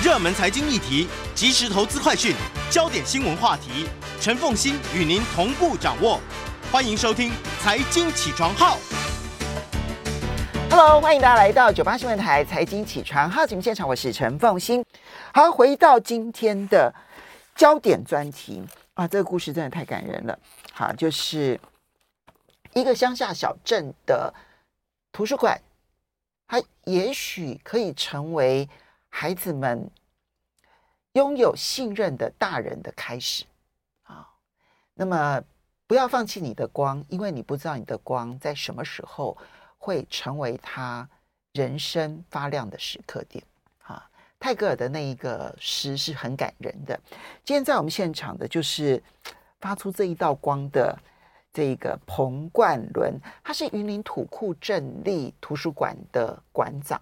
热门财经议题、即时投资快讯、焦点新闻话题，陈凤欣与您同步掌握。欢迎收听《财经起床号》。Hello，欢迎大家来到九八新闻台《财经起床号》节目现场，我是陈凤欣。好，回到今天的焦点专题啊，这个故事真的太感人了。好，就是。一个乡下小镇的图书馆，它也许可以成为孩子们拥有信任的大人的开始啊。那么，不要放弃你的光，因为你不知道你的光在什么时候会成为他人生发亮的时刻点啊。泰戈尔的那一个诗是很感人的。今天在我们现场的就是发出这一道光的。这个彭冠伦，他是云林土库镇立图书馆的馆长。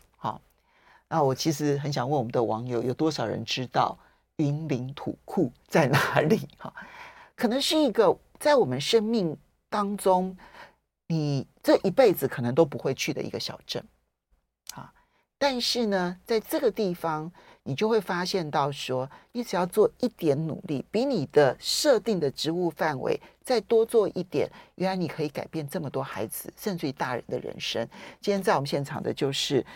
那我其实很想问我们的网友，有多少人知道云林土库在哪里？哈，可能是一个在我们生命当中，你这一辈子可能都不会去的一个小镇。啊，但是呢，在这个地方。你就会发现到说，你只要做一点努力，比你的设定的职务范围再多做一点，原来你可以改变这么多孩子甚至于大人的人生。今天在我们现场的就是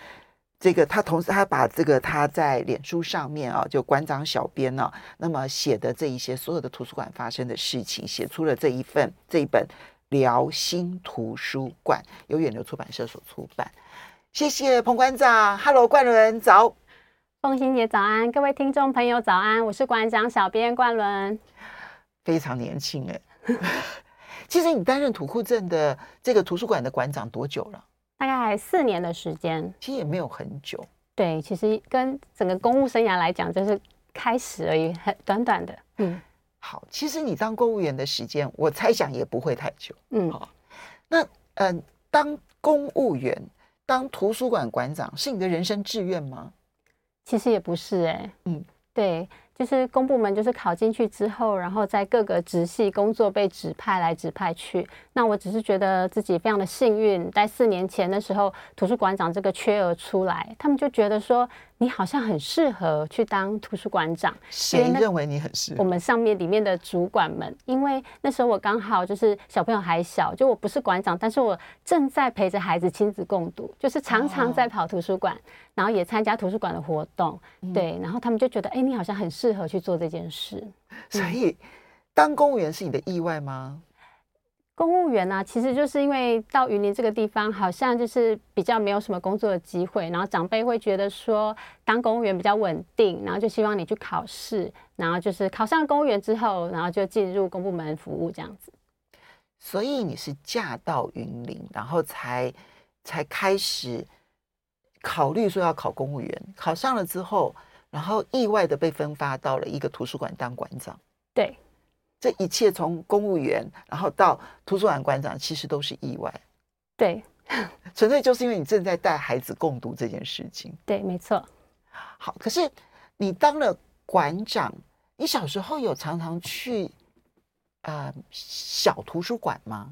这个，他同时他把这个他在脸书上面啊，就馆长小编啊，那么写的这一些所有的图书馆发生的事情，写出了这一份这一本《辽心图书馆》，由远流出版社所出版。谢谢彭馆长，Hello，冠伦早。凤馨姐早安，各位听众朋友早安，我是馆长小编冠伦，非常年轻哎。其实你担任土库镇的这个图书馆的馆长多久了？大概四年的时间，其实也没有很久。对，其实跟整个公务生涯来讲，就是开始而已，很短短的。嗯，好，其实你当公务员的时间，我猜想也不会太久。嗯，好，那嗯、呃，当公务员，当图书馆馆长，是你的人生志愿吗？其实也不是哎、欸，嗯，对，就是公部门，就是考进去之后，然后在各个直系工作被指派来指派去。那我只是觉得自己非常的幸运，在四年前的时候，图书馆长这个缺额出来，他们就觉得说。你好像很适合去当图书馆长。谁认为你很适合？我们上面里面的主管们，因为那时候我刚好就是小朋友还小，就我不是馆长，但是我正在陪着孩子亲子共读，就是常常在跑图书馆，哦、然后也参加图书馆的活动。嗯、对，然后他们就觉得，哎，你好像很适合去做这件事。所以，当公务员是你的意外吗？公务员呢、啊，其实就是因为到云林这个地方，好像就是比较没有什么工作的机会，然后长辈会觉得说，当公务员比较稳定，然后就希望你去考试，然后就是考上公务员之后，然后就进入公部门服务这样子。所以你是嫁到云林，然后才才开始考虑说要考公务员，考上了之后，然后意外的被分发到了一个图书馆当馆长。对。这一切从公务员，然后到图书馆馆长，其实都是意外。对，纯粹就是因为你正在带孩子共读这件事情。对，没错。好，可是你当了馆长，你小时候有常常去呃小图书馆吗？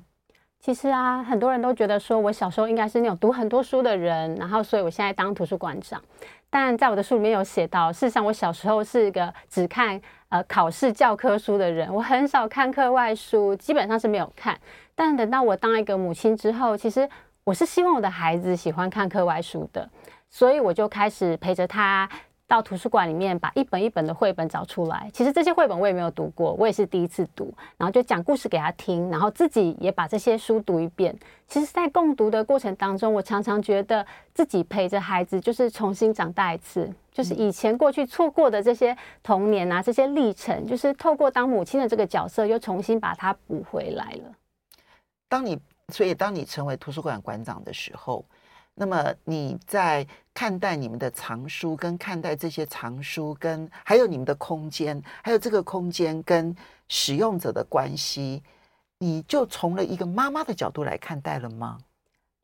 其实啊，很多人都觉得说我小时候应该是那种读很多书的人，然后所以我现在当图书馆长。但在我的书里面有写到，事实上我小时候是一个只看。呃，考试教科书的人，我很少看课外书，基本上是没有看。但等到我当一个母亲之后，其实我是希望我的孩子喜欢看课外书的，所以我就开始陪着他。到图书馆里面把一本一本的绘本找出来。其实这些绘本我也没有读过，我也是第一次读。然后就讲故事给他听，然后自己也把这些书读一遍。其实，在共读的过程当中，我常常觉得自己陪着孩子，就是重新长大一次，就是以前过去错过的这些童年啊，这些历程，就是透过当母亲的这个角色，又重新把它补回来了。当你，所以当你成为图书馆馆长的时候，那么你在看待你们的藏书，跟看待这些藏书，跟还有你们的空间，还有这个空间跟使用者的关系，你就从了一个妈妈的角度来看待了吗？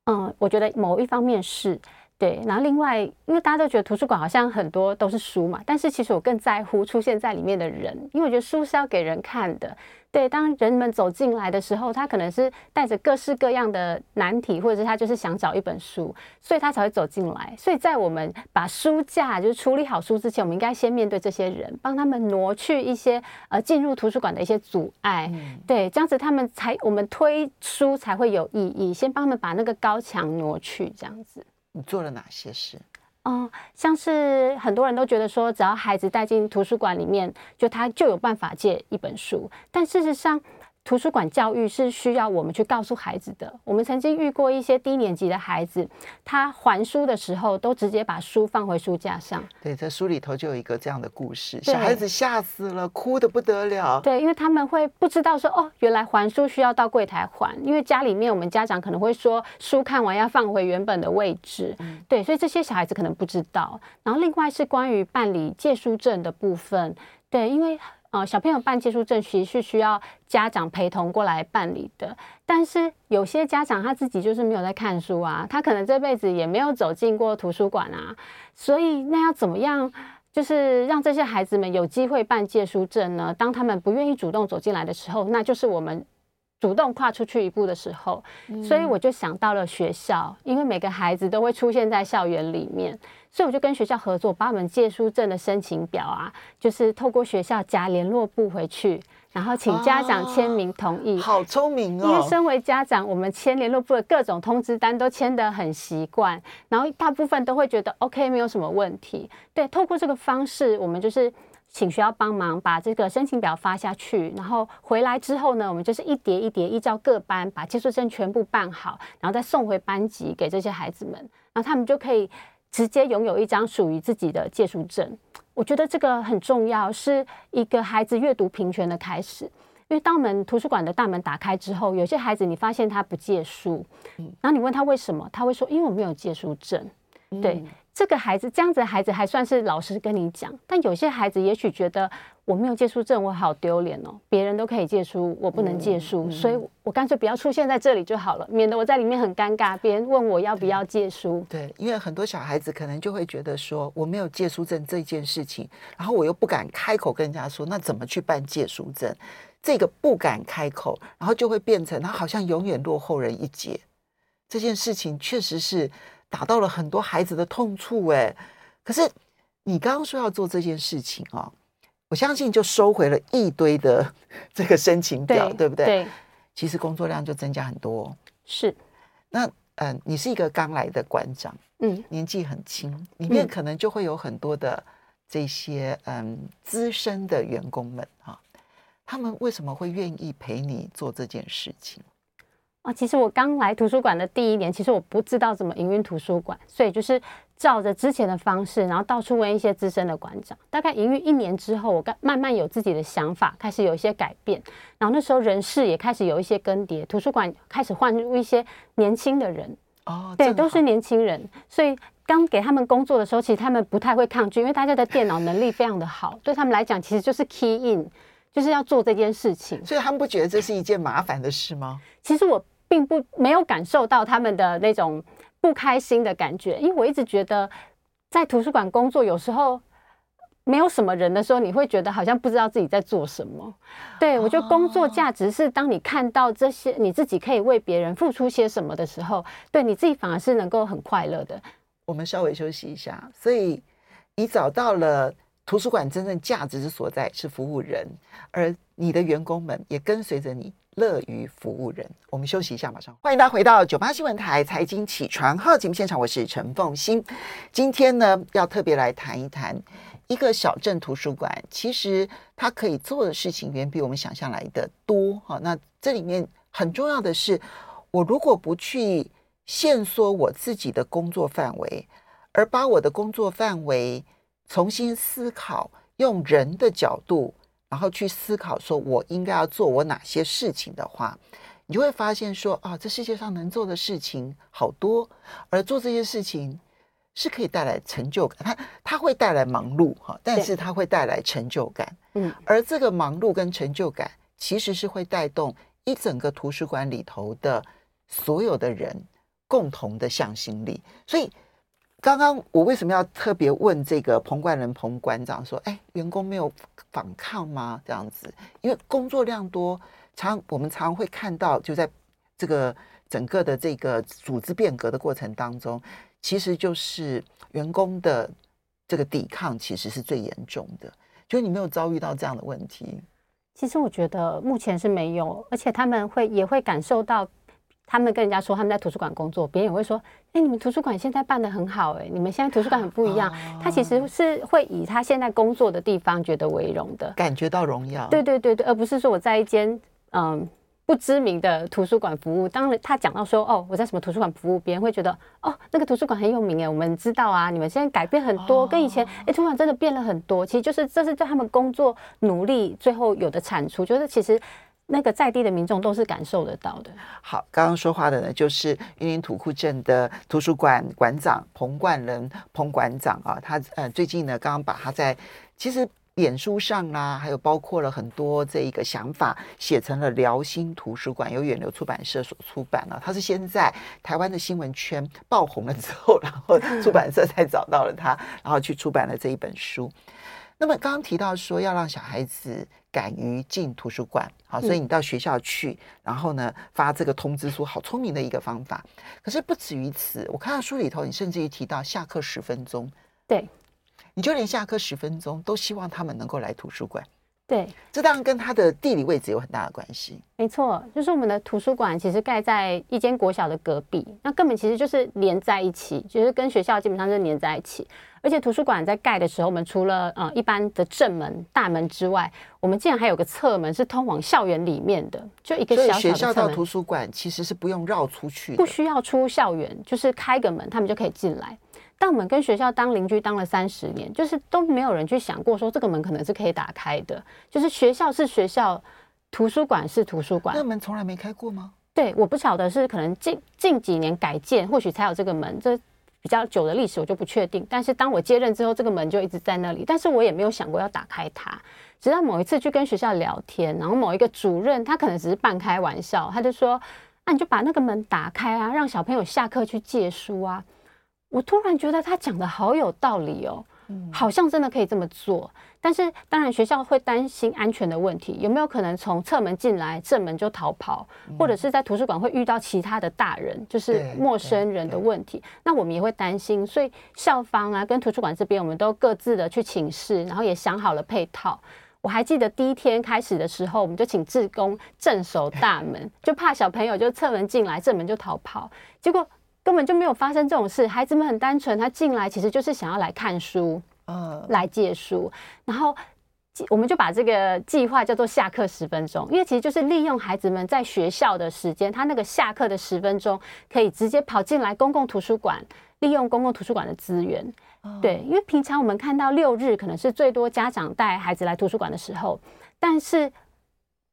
嗯，我觉得某一方面是。对，然后另外，因为大家都觉得图书馆好像很多都是书嘛，但是其实我更在乎出现在里面的人，因为我觉得书是要给人看的。对，当人们走进来的时候，他可能是带着各式各样的难题，或者是他就是想找一本书，所以他才会走进来。所以在我们把书架就是处理好书之前，我们应该先面对这些人，帮他们挪去一些呃进入图书馆的一些阻碍。嗯、对，这样子他们才我们推书才会有意义。先帮他们把那个高墙挪去，这样子。你做了哪些事？哦，像是很多人都觉得说，只要孩子带进图书馆里面，就他就有办法借一本书，但事实上。图书馆教育是需要我们去告诉孩子的。我们曾经遇过一些低年级的孩子，他还书的时候都直接把书放回书架上。对，在书里头就有一个这样的故事，小孩子吓死了，哭得不得了。对，因为他们会不知道说，哦，原来还书需要到柜台还，因为家里面我们家长可能会说，书看完要放回原本的位置。嗯，对，所以这些小孩子可能不知道。然后另外是关于办理借书证的部分，对，因为。哦，小朋友办借书证其实是需要家长陪同过来办理的，但是有些家长他自己就是没有在看书啊，他可能这辈子也没有走进过图书馆啊，所以那要怎么样，就是让这些孩子们有机会办借书证呢？当他们不愿意主动走进来的时候，那就是我们。主动跨出去一步的时候，所以我就想到了学校，因为每个孩子都会出现在校园里面，所以我就跟学校合作，把我们借书证的申请表啊，就是透过学校夹联络部回去，然后请家长签名同意。好聪明哦！因为身为家长，我们签联络部的各种通知单都签得很习惯，然后大部分都会觉得 OK，没有什么问题。对，透过这个方式，我们就是。请学校帮忙把这个申请表发下去，然后回来之后呢，我们就是一叠一叠依照各班把借书证全部办好，然后再送回班级给这些孩子们，然后他们就可以直接拥有一张属于自己的借书证。我觉得这个很重要，是一个孩子阅读平权的开始。因为当我们图书馆的大门打开之后，有些孩子你发现他不借书，然后你问他为什么，他会说因为我没有借书证，对。这个孩子这样子的孩子还算是老实跟你讲，但有些孩子也许觉得我没有借书证，我好丢脸哦，别人都可以借书，我不能借书，所以我干脆不要出现在这里就好了，免得我在里面很尴尬，别人问我要不要借书。对，对，因为很多小孩子可能就会觉得说我没有借书证这件事情，然后我又不敢开口跟人家说，那怎么去办借书证？这个不敢开口，然后就会变成他好像永远落后人一截。这件事情确实是。打到了很多孩子的痛处，哎，可是你刚刚说要做这件事情啊，我相信就收回了一堆的 这个申请表，对，对不对？对，其实工作量就增加很多。是，那嗯、呃，你是一个刚来的馆长，嗯，年纪很轻，里面可能就会有很多的这些嗯资深的员工们啊，他们为什么会愿意陪你做这件事情？啊，其实我刚来图书馆的第一年，其实我不知道怎么营运图书馆，所以就是照着之前的方式，然后到处问一些资深的馆长。大概营运一年之后，我慢慢有自己的想法，开始有一些改变。然后那时候人事也开始有一些更迭，图书馆开始换入一些年轻的人。哦，对，都是年轻人。所以刚给他们工作的时候，其实他们不太会抗拒，因为大家的电脑能力非常的好，对他们来讲，其实就是 key in，就是要做这件事情。所以他们不觉得这是一件麻烦的事吗？其实我。并不没有感受到他们的那种不开心的感觉，因为我一直觉得在图书馆工作，有时候没有什么人的时候，你会觉得好像不知道自己在做什么。对，我觉得工作价值是当你看到这些你自己可以为别人付出些什么的时候，对你自己反而是能够很快乐的。我们稍微休息一下，所以你找到了图书馆真正价值之所在是服务人，而你的员工们也跟随着你。乐于服务人，我们休息一下，马上欢迎大家回到九八新闻台财经起床号节目现场，我是陈凤欣。今天呢，要特别来谈一谈一个小镇图书馆，其实它可以做的事情远比我们想象来的多。哈，那这里面很重要的是，我如果不去限缩我自己的工作范围，而把我的工作范围重新思考，用人的角度。然后去思考，说我应该要做我哪些事情的话，你就会发现说啊，这世界上能做的事情好多，而做这些事情是可以带来成就感。它它会带来忙碌哈，但是它会带来成就感。嗯，而这个忙碌跟成就感，其实是会带动一整个图书馆里头的所有的人共同的向心力。所以。刚刚我为什么要特别问这个彭冠仁彭馆长说：“哎，员工没有反抗吗？这样子，因为工作量多，常我们常会看到，就在这个整个的这个组织变革的过程当中，其实就是员工的这个抵抗其实是最严重的。就你没有遭遇到这样的问题？其实我觉得目前是没有，而且他们会也会感受到。”他们跟人家说他们在图书馆工作，别人也会说：“哎，你们图书馆现在办的很好，哎，你们现在图书馆很不一样。”他其实是会以他现在工作的地方觉得为荣的，感觉到荣耀。对对对对，而不是说我在一间嗯不知名的图书馆服务。当然，他讲到说：“哦，我在什么图书馆服务？”别人会觉得：“哦，那个图书馆很有名哎，我们知道啊。”你们现在改变很多，跟以前哎，图书馆真的变了很多。其实就是这是在他们工作努力最后有的产出，就是其实。那个在地的民众都是感受得到的。好，刚刚说话的呢，就是云林土库镇的图书馆馆长彭冠仁彭馆长啊，他呃最近呢，刚刚把他在其实脸书上啊，还有包括了很多这一个想法，写成了辽心图书馆，由远流出版社所出版了。他是先在台湾的新闻圈爆红了之后，然后出版社才找到了他，然后去出版了这一本书。那么刚刚提到说要让小孩子敢于进图书馆，好，所以你到学校去，嗯、然后呢发这个通知书，好聪明的一个方法。可是不止于此，我看到书里头，你甚至于提到下课十分钟，对，你就连下课十分钟都希望他们能够来图书馆。对，这当然跟它的地理位置有很大的关系。没错，就是我们的图书馆其实盖在一间国小的隔壁，那根本其实就是连在一起，就是跟学校基本上就是连在一起。而且图书馆在盖的时候，我们除了呃一般的正门大门之外，我们竟然还有个侧门是通往校园里面的，就一个小小的学校到图书馆其实是不用绕出去，不需要出校园，就是开个门，他们就可以进来。但我们跟学校当邻居当了三十年，就是都没有人去想过说这个门可能是可以打开的。就是学校是学校，图书馆是图书馆，那门从来没开过吗？对，我不晓得是可能近近几年改建，或许才有这个门。这比较久的历史我就不确定。但是当我接任之后，这个门就一直在那里，但是我也没有想过要打开它。直到某一次去跟学校聊天，然后某一个主任他可能只是半开玩笑，他就说：“那、啊、你就把那个门打开啊，让小朋友下课去借书啊。”我突然觉得他讲的好有道理哦，好像真的可以这么做。但是当然学校会担心安全的问题，有没有可能从侧门进来，正门就逃跑，或者是在图书馆会遇到其他的大人，就是陌生人的问题？那我们也会担心，所以校方啊跟图书馆这边，我们都各自的去请示，然后也想好了配套。我还记得第一天开始的时候，我们就请志工镇守大门，就怕小朋友就侧门进来，正门就逃跑，结果。根本就没有发生这种事，孩子们很单纯，他进来其实就是想要来看书，嗯，来借书，然后我们就把这个计划叫做下课十分钟，因为其实就是利用孩子们在学校的时间，他那个下课的十分钟可以直接跑进来公共图书馆，利用公共图书馆的资源，对，因为平常我们看到六日可能是最多家长带孩子来图书馆的时候，但是。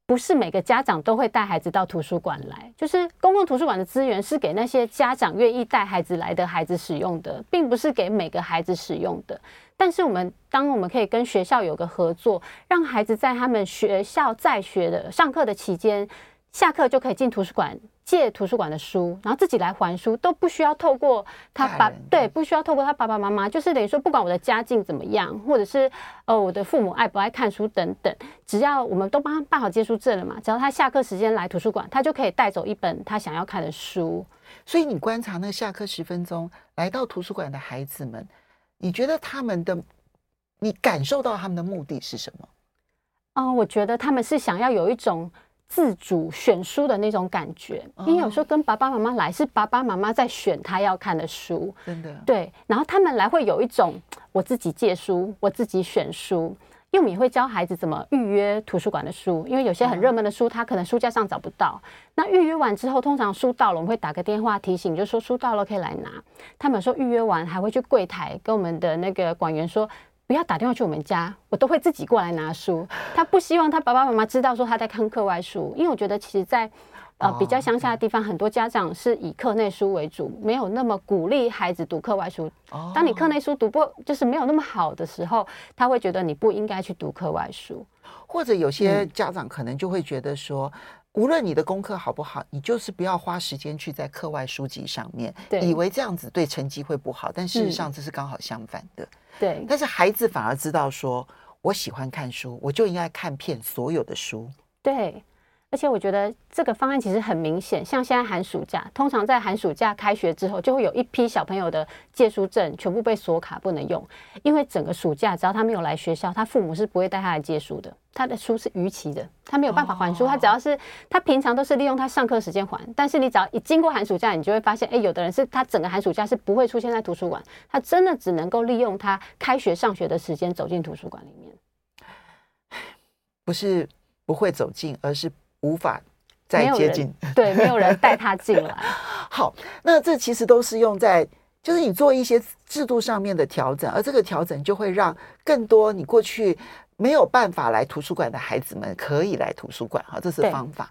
不是每个家长都会带孩子到图书馆来，就是公共图书馆的资源是给那些家长愿意带孩子来的孩子使用的，并不是给每个孩子使用的。但是我们当我们可以跟学校有个合作，让孩子在他们学校在学的上课的期间，下课就可以进图书馆。借图书馆的书，然后自己来还书，都不需要透过他爸，对，不需要透过他爸爸妈妈，就是等于说，不管我的家境怎么样，或者是呃我的父母爱不爱看书等等，只要我们都帮他办好借书证了嘛，只要他下课时间来图书馆，他就可以带走一本他想要看的书。所以你观察那下课十分钟来到图书馆的孩子们，你觉得他们的，你感受到他们的目的是什么？哦、呃，我觉得他们是想要有一种。自主选书的那种感觉，因为有时候跟爸爸妈妈来，是爸爸妈妈在选他要看的书，真的对。然后他们来会有一种我自己借书，我自己选书，因为我们也会教孩子怎么预约图书馆的书，因为有些很热门的书，他可能书架上找不到。那预约完之后，通常书到了，我们会打个电话提醒，就说书到了可以来拿。他们说预约完还会去柜台跟我们的那个馆员说。不要打电话去我们家，我都会自己过来拿书。他不希望他爸爸妈妈知道说他在看课外书，因为我觉得其实，在呃比较乡下的地方，很多家长是以课内书为主，没有那么鼓励孩子读课外书。当你课内书读不就是没有那么好的时候，他会觉得你不应该去读课外书。或者有些家长可能就会觉得说，无论你的功课好不好，你就是不要花时间去在课外书籍上面，以为这样子对成绩会不好，但事实上这是刚好相反的。对，但是孩子反而知道说，我喜欢看书，我就应该看遍所有的书。对。而且我觉得这个方案其实很明显，像现在寒暑假，通常在寒暑假开学之后，就会有一批小朋友的借书证全部被锁卡，不能用。因为整个暑假，只要他没有来学校，他父母是不会带他来借书的。他的书是逾期的，他没有办法还书。他只要是他平常都是利用他上课时间还，但是你只要一经过寒暑假，你就会发现，哎，有的人是他整个寒暑假是不会出现在图书馆，他真的只能够利用他开学上学的时间走进图书馆里面。不是不会走进，而是。无法再接近，对，没有人带他进来。好，那这其实都是用在，就是你做一些制度上面的调整，而这个调整就会让更多你过去没有办法来图书馆的孩子们可以来图书馆。哈，这是方法。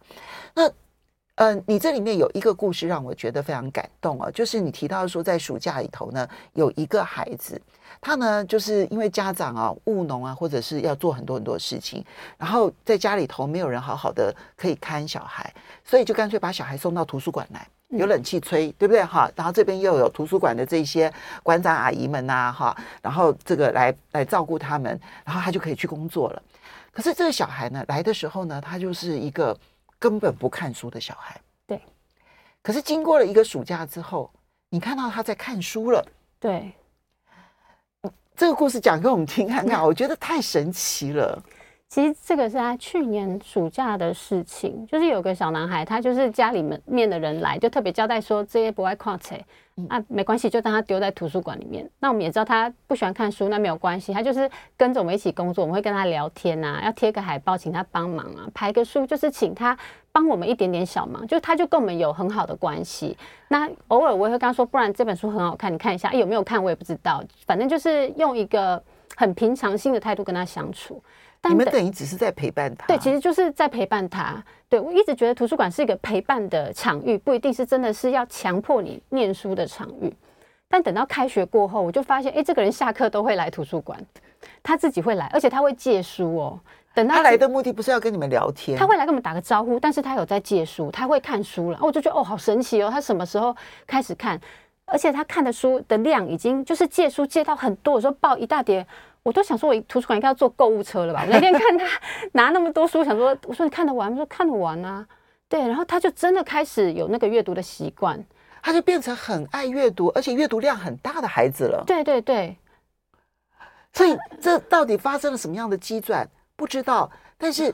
那，嗯、呃，你这里面有一个故事让我觉得非常感动哦，就是你提到说，在暑假里头呢，有一个孩子。他呢，就是因为家长啊务农啊，或者是要做很多很多事情，然后在家里头没有人好好的可以看小孩，所以就干脆把小孩送到图书馆来，有冷气吹，嗯、对不对哈？然后这边又有图书馆的这些馆长阿姨们呐、啊、哈，然后这个来来照顾他们，然后他就可以去工作了。可是这个小孩呢，来的时候呢，他就是一个根本不看书的小孩。对。可是经过了一个暑假之后，你看到他在看书了。对。这个故事讲给我们听看看，我觉得太神奇了。其实这个是他去年暑假的事情，就是有个小男孩，他就是家里面面的人来，就特别交代说这些不爱看册，啊，没关系，就当他丢在图书馆里面。那我们也知道他不喜欢看书，那没有关系，他就是跟着我们一起工作，我们会跟他聊天啊，要贴个海报请他帮忙啊，排个书就是请他。帮我们一点点小忙，就他就跟我们有很好的关系。那偶尔我也会跟他说，不然这本书很好看，你看一下。有没有看我也不知道，反正就是用一个很平常心的态度跟他相处。但你们等于只是在陪伴他，对，其实就是在陪伴他。对，我一直觉得图书馆是一个陪伴的场域，不一定是真的是要强迫你念书的场域。但等到开学过后，我就发现，哎，这个人下课都会来图书馆，他自己会来，而且他会借书哦。等他，他来的目的不是要跟你们聊天，他会来跟我们打个招呼，但是他有在借书，他会看书了，我就觉得哦，好神奇哦，他什么时候开始看？而且他看的书的量已经就是借书借到很多，有时候抱一大叠，我都想说，我图书馆应该要坐购物车了吧？我那天 看他拿那么多书，想说，我说你看得完吗？说看得完啊，对，然后他就真的开始有那个阅读的习惯，他就变成很爱阅读，而且阅读量很大的孩子了。对对对，所以这到底发生了什么样的机转？不知道，但是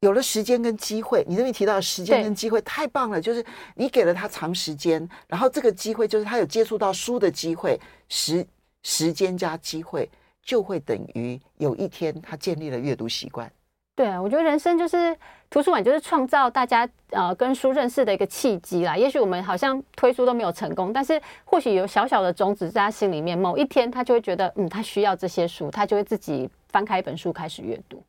有了时间跟机会，你这边提到时间跟机会太棒了，就是你给了他长时间，然后这个机会就是他有接触到书的机会，时时间加机会就会等于有一天他建立了阅读习惯。对啊，我觉得人生就是图书馆，就是创造大家呃跟书认识的一个契机啦。也许我们好像推书都没有成功，但是或许有小小的种子在他心里面，某一天他就会觉得，嗯，他需要这些书，他就会自己翻开一本书开始阅读。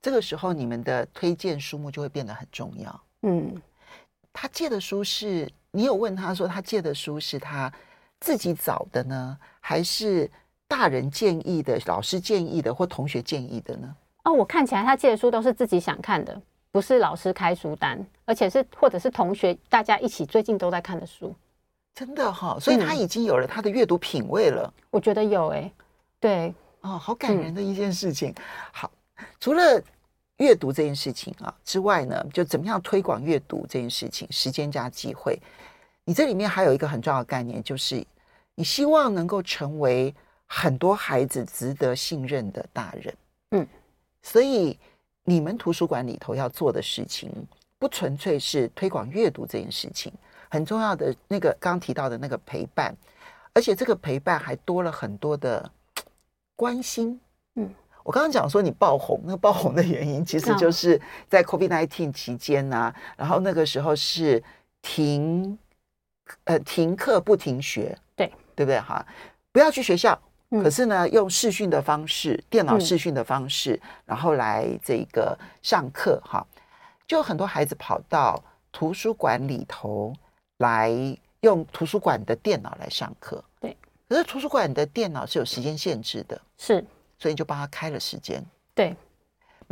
这个时候，你们的推荐书目就会变得很重要。嗯，他借的书是你有问他说，他借的书是他自己找的呢，还是大人建议的、老师建议的或同学建议的呢？哦，我看起来他借的书都是自己想看的，不是老师开书单，而且是或者是同学大家一起最近都在看的书。真的哈、哦，所以他已经有了他的阅读品味了。嗯、我觉得有诶，对，哦，好感人的一件事情。嗯、好。除了阅读这件事情啊之外呢，就怎么样推广阅读这件事情，时间加机会。你这里面还有一个很重要的概念，就是你希望能够成为很多孩子值得信任的大人。嗯，所以你们图书馆里头要做的事情，不纯粹是推广阅读这件事情，很重要的那个刚刚提到的那个陪伴，而且这个陪伴还多了很多的关心。嗯。我刚刚讲说你爆红，那个爆红的原因其实就是在 COVID-19 期间呐、啊，然后那个时候是停，呃，停课不停学，对对不对哈？不要去学校，可是呢，用视讯的方式，电脑视讯的方式，然后来这个上课哈，就很多孩子跑到图书馆里头来用图书馆的电脑来上课。对，可是图书馆的电脑是有时间限制的，是，所以你就帮他开了时间。对。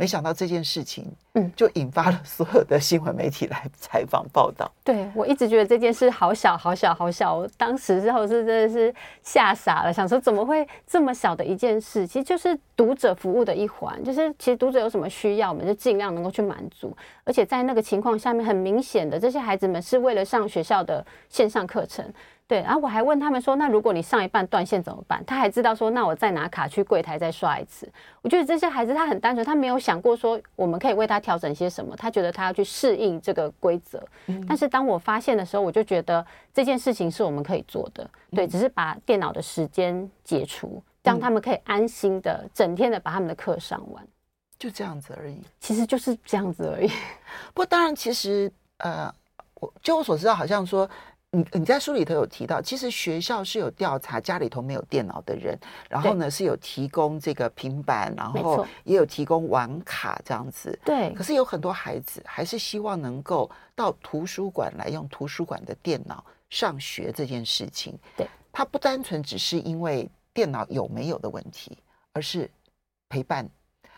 没想到这件事情，嗯，就引发了所有的新闻媒体来采访报道。对，我一直觉得这件事好小好小好小，我当时之后是真的是吓傻了，想说怎么会这么小的一件事？其实就是读者服务的一环，就是其实读者有什么需要，我们就尽量能够去满足。而且在那个情况下面，很明显的，这些孩子们是为了上学校的线上课程。对，然后我还问他们说：“那如果你上一半断线怎么办？”他还知道说：“那我再拿卡去柜台再刷一次。”我觉得这些孩子他很单纯，他没有想过说我们可以为他调整些什么，他觉得他要去适应这个规则。嗯。但是当我发现的时候，我就觉得这件事情是我们可以做的。对，只是把电脑的时间解除，让他们可以安心的整天的把他们的课上完，就这样子而已。其实就是这样子而已。不过当然，其实呃，我就我所知道，好像说。你你在书里头有提到，其实学校是有调查家里头没有电脑的人，然后呢是有提供这个平板，然后也有提供网卡这样子。对。可是有很多孩子还是希望能够到图书馆来用图书馆的电脑上学这件事情。对。他不单纯只是因为电脑有没有的问题，而是陪伴。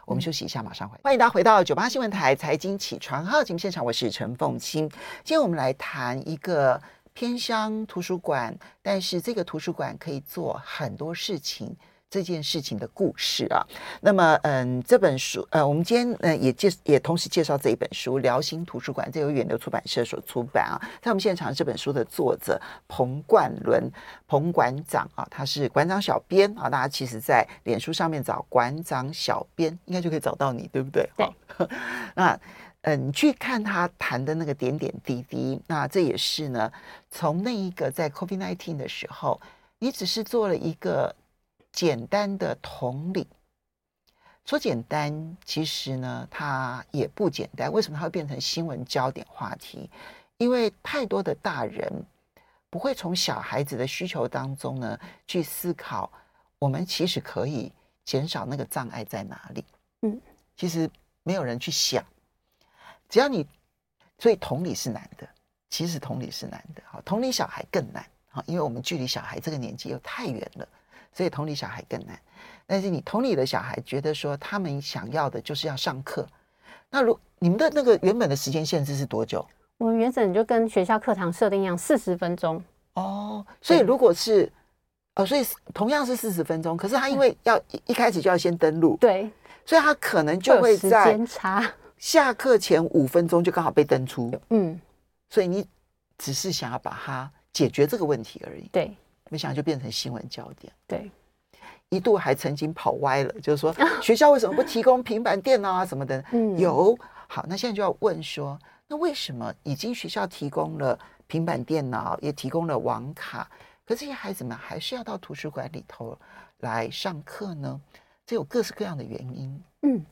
我们休息一下，马上回来。欢迎大家回到九八新闻台财经起床号节目现场，我是陈凤清。今天我们来谈一个。偏乡图书馆，但是这个图书馆可以做很多事情，这件事情的故事啊。那么，嗯，这本书，呃，我们今天呃也介也同时介绍这一本书《辽心图书馆》，这由远流出版社所出版啊。在我们现场，这本书的作者彭冠伦，彭馆长啊，他是馆长小编啊。大家其实，在脸书上面找馆长小编，应该就可以找到你，对不对？对。那。嗯，你去看他谈的那个点点滴滴，那这也是呢，从那一个在 COVID-19 的时候，你只是做了一个简单的同理。说简单，其实呢，它也不简单。为什么它会变成新闻焦点话题？因为太多的大人不会从小孩子的需求当中呢去思考，我们其实可以减少那个障碍在哪里。嗯，其实没有人去想。只要你，所以同理是难的，其实同理是难的。好，同理小孩更难。好，因为我们距离小孩这个年纪又太远了，所以同理小孩更难。但是你同理的小孩觉得说，他们想要的就是要上课。那如你们的那个原本的时间限制是多久？我们原本就跟学校课堂设定一样，四十分钟。哦，所以如果是，哦，所以同样是四十分钟，可是他因为要一一开始就要先登录，对，所以他可能就会在差。下课前五分钟就刚好被登出，嗯，所以你只是想要把它解决这个问题而已，对，没想到就变成新闻焦点，对，一度还曾经跑歪了，就是说 学校为什么不提供平板电脑啊什么的？嗯，有，好，那现在就要问说，那为什么已经学校提供了平板电脑，也提供了网卡，可这些孩子们还是要到图书馆里头来上课呢？这有各式各样的原因，嗯。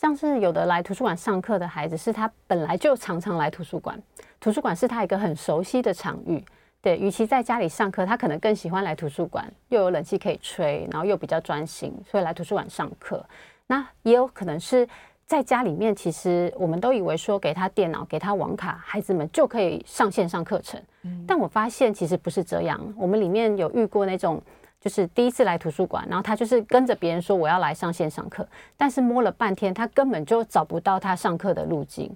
像是有的来图书馆上课的孩子，是他本来就常常来图书馆，图书馆是他一个很熟悉的场域。对，与其在家里上课，他可能更喜欢来图书馆，又有冷气可以吹，然后又比较专心，所以来图书馆上课。那也有可能是在家里面，其实我们都以为说给他电脑、给他网卡，孩子们就可以上线上课程。但我发现其实不是这样。我们里面有遇过那种。就是第一次来图书馆，然后他就是跟着别人说我要来上线上课，但是摸了半天，他根本就找不到他上课的路径。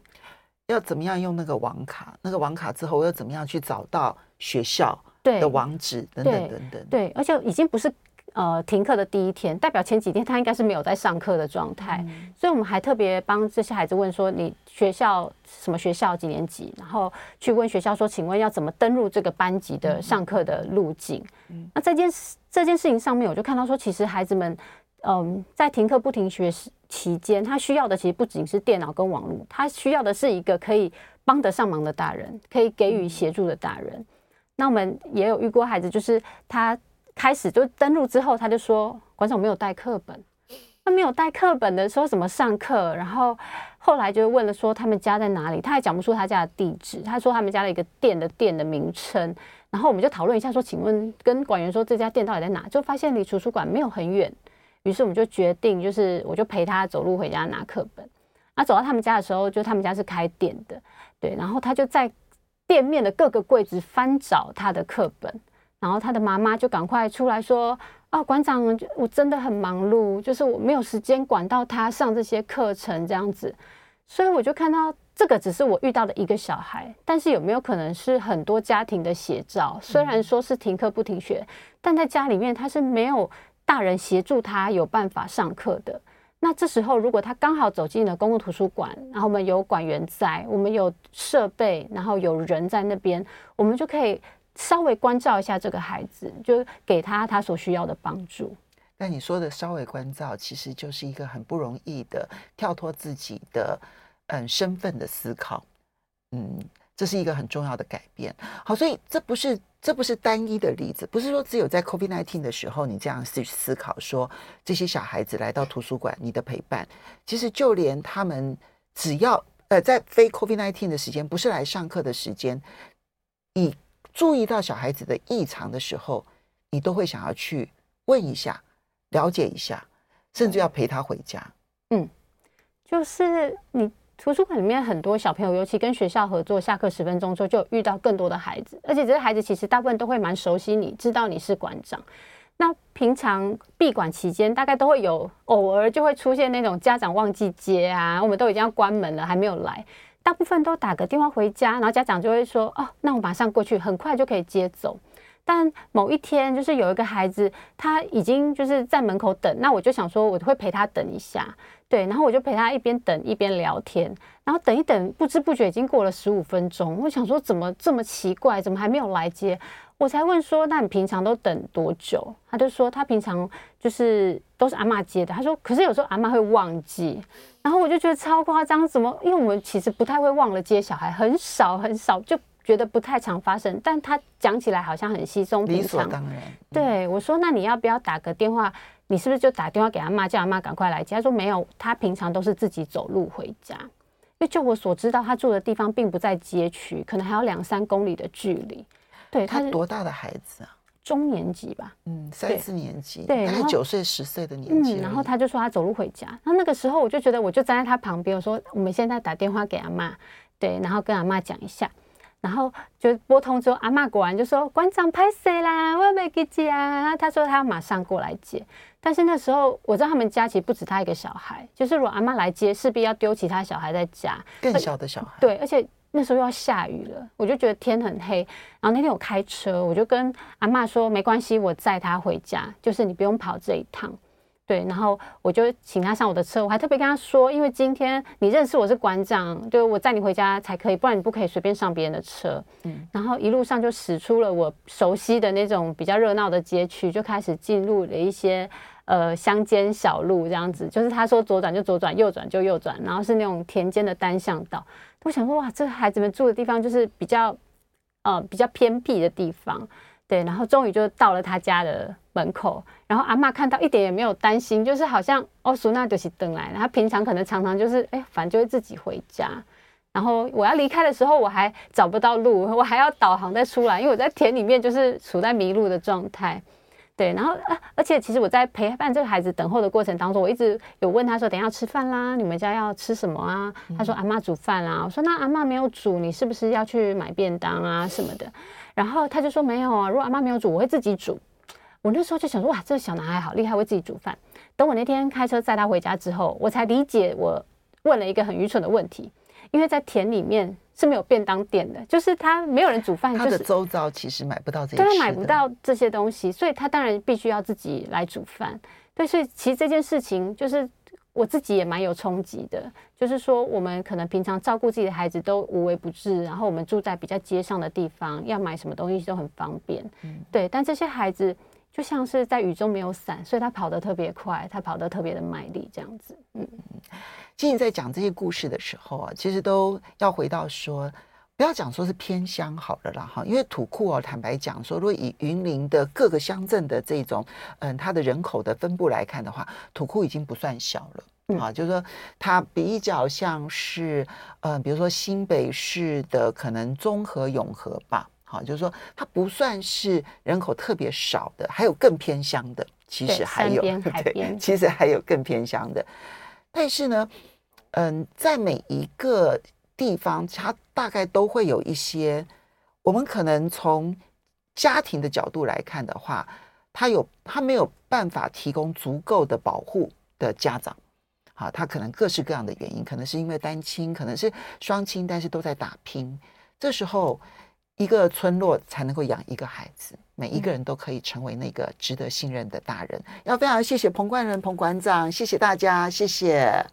要怎么样用那个网卡？那个网卡之后，要怎么样去找到学校的网址等等等等？对，而且已经不是。呃，停课的第一天，代表前几天他应该是没有在上课的状态，嗯，所以我们还特别帮这些孩子问说：“你学校什么学校几年级？”然后去问学校说：“请问要怎么登入这个班级的上课的路径？”嗯，那这件事这件事情上面，我就看到说，其实孩子们，嗯，在停课不停学期间，他需要的其实不仅是电脑跟网络，他需要的是一个可以帮得上忙的大人，可以给予协助的大人。那我们也有遇过孩子，就是他。开始就登录之后，他就说馆长没有带课本，他没有带课本的时候怎么上课？然后后来就问了说他们家在哪里，他还讲不出他家的地址，他说他们家的一个店的店的名称。然后我们就讨论一下说，请问跟馆员说这家店到底在哪？就发现离图书馆没有很远，于是我们就决定就是我就陪他走路回家拿课本。那走到他们家的时候，就他们家是开店的，对，然后他就在店面的各个柜子翻找他的课本，然后他的妈妈就赶快出来说：“啊，馆长，我真的很忙碌，就是我没有时间管到他上这些课程这样子。”所以我就看到这个只是我遇到的一个小孩，但是有没有可能是很多家庭的写照？虽然说是停课不停学，但在家里面他是没有大人协助他有办法上课的。那这时候如果他刚好走进了公共图书馆，然后我们有馆员在，我们有设备，然后有人在那边，我们就可以稍微关照一下这个孩子，就给他他所需要的帮助。那你说的稍微关照，其实就是一个很不容易的跳脱自己的。嗯，身份的思考，嗯，这是一个很重要的改变。好，所以这不是这不是单一的例子，不是说只有在 COVID-19 的时候你这样去思考说这些小孩子来到图书馆，你的陪伴，其实就连他们只要呃在非 COVID-19 的时间，不是来上课的时间，你注意到小孩子的异常的时候，你都会想要去问一下，了解一下，甚至要陪他回家。嗯，就是你。图书馆里面很多小朋友，尤其跟学校合作，下课十分钟之后就遇到更多的孩子，而且这些孩子其实大部分都会蛮熟悉你，知道你是馆长。那平常闭馆期间，大概都会有偶尔就会出现那种家长忘记接啊，我们都已经要关门了还没有来，大部分都打个电话回家，然后家长就会说：“哦，那我马上过去，很快就可以接走。”但某一天，就是有一个孩子，他已经就是在门口等，那我就想说，我会陪他等一下，对，然后我就陪他一边等一边聊天，然后等一等，不知不觉已经过了十五分钟，我想说怎么这么奇怪，怎么还没有来接？我才问说，那你平常都等多久？他就说他平常就是都是阿嬷接的，他说可是有时候阿嬷会忘记，然后我就觉得超夸张，怎么？因为我们其实不太会忘了接小孩，很少很少就。觉得不太常发生，但他讲起来好像很稀松平常。理所当然。对我说：“那你要不要打个电话？你是不是就打电话给他妈，叫他妈赶快来接？”他说：“没有，他平常都是自己走路回家。因为就我所知道，他住的地方并不在街区，可能还有两三公里的距离。对，他是多大的孩子啊？中年级吧，嗯，三四年级，对，大概九岁十岁的年纪。嗯，然后他就说他走路回家。那那个时候我就觉得，我就站在他旁边，我说：“我们现在打电话给阿妈，对，然后跟阿妈讲一下。”然后就拨通之后，阿妈果然就说：“馆长拍谁啦？我没给接啊。”他说他要马上过来接。但是那时候我知道他们家其实不止他一个小孩，就是如果阿妈来接，势必要丢其他小孩在家，更小的小孩。对，而且那时候又要下雨了，我就觉得天很黑。然后那天我开车，我就跟阿嬷说：“没关系，我载他回家，就是你不用跑这一趟。”对，然后我就请他上我的车，我还特别跟他说，因为今天你认识我是馆长，对我载你回家才可以，不然你不可以随便上别人的车。嗯，然后一路上就驶出了我熟悉的那种比较热闹的街区，就开始进入了一些呃乡间小路，这样子，就是他说左转就左转，右转就右转，然后是那种田间的单向道。我想说，哇，这孩子们住的地方就是比较呃比较偏僻的地方。对，然后终于就到了他家的门口，然后阿嬷看到一点也没有担心，就是好像哦，苏娜就是等来了。他平常可能常常就是哎，反正就会自己回家。然后我要离开的时候，我还找不到路，我还要导航再出来，因为我在田里面就是处在迷路的状态。对，然后啊，而且其实我在陪伴这个孩子等候的过程当中，我一直有问他说：“等一下吃饭啦，你们家要吃什么啊？”他说：“阿嬷煮饭啦。”我说：“那阿嬷没有煮，你是不是要去买便当啊什么的？”然后他就说没有啊，如果阿妈没有煮，我会自己煮。我那时候就想说，哇，这个小男孩好厉害，会自己煮饭。等我那天开车载他回家之后，我才理解我问了一个很愚蠢的问题，因为在田里面是没有便当店的，就是他没有人煮饭，就是，他的周遭其实买不到这些，对，他买不到这些东西，所以他当然必须要自己来煮饭。对，所以其实这件事情就是。我自己也蛮有冲击的，就是说我们可能平常照顾自己的孩子都无微不至，然后我们住在比较街上的地方，要买什么东西都很方便，嗯，对。但这些孩子就像是在雨中没有伞，所以他跑得特别快，他跑得特别的卖力，这样子。嗯，其实在讲这些故事的时候啊，其实都要回到说。不要讲说是偏乡好了啦哈，因为土库哦，坦白讲说，如果以云林的各个乡镇的这种嗯，它的人口的分布来看的话，土库已经不算小了啊，就是说它比较像是嗯，比如说新北市的可能中和永和吧，好，就是说它不算是人口特别少的，还有更偏乡的，其实还有对，其实还有更偏乡的，但是呢，嗯，在每一个。地方，它大概都会有一些，我们可能从家庭的角度来看的话，他有他没有办法提供足够的保护的家长，好，他可能各式各样的原因，可能是因为单亲，可能是双亲，但是都在打拼，这时候。一个村落才能够养一个孩子，每一个人都可以成为那个值得信任的大人。要非常谢谢彭冠仁彭馆长，谢谢大家，谢谢。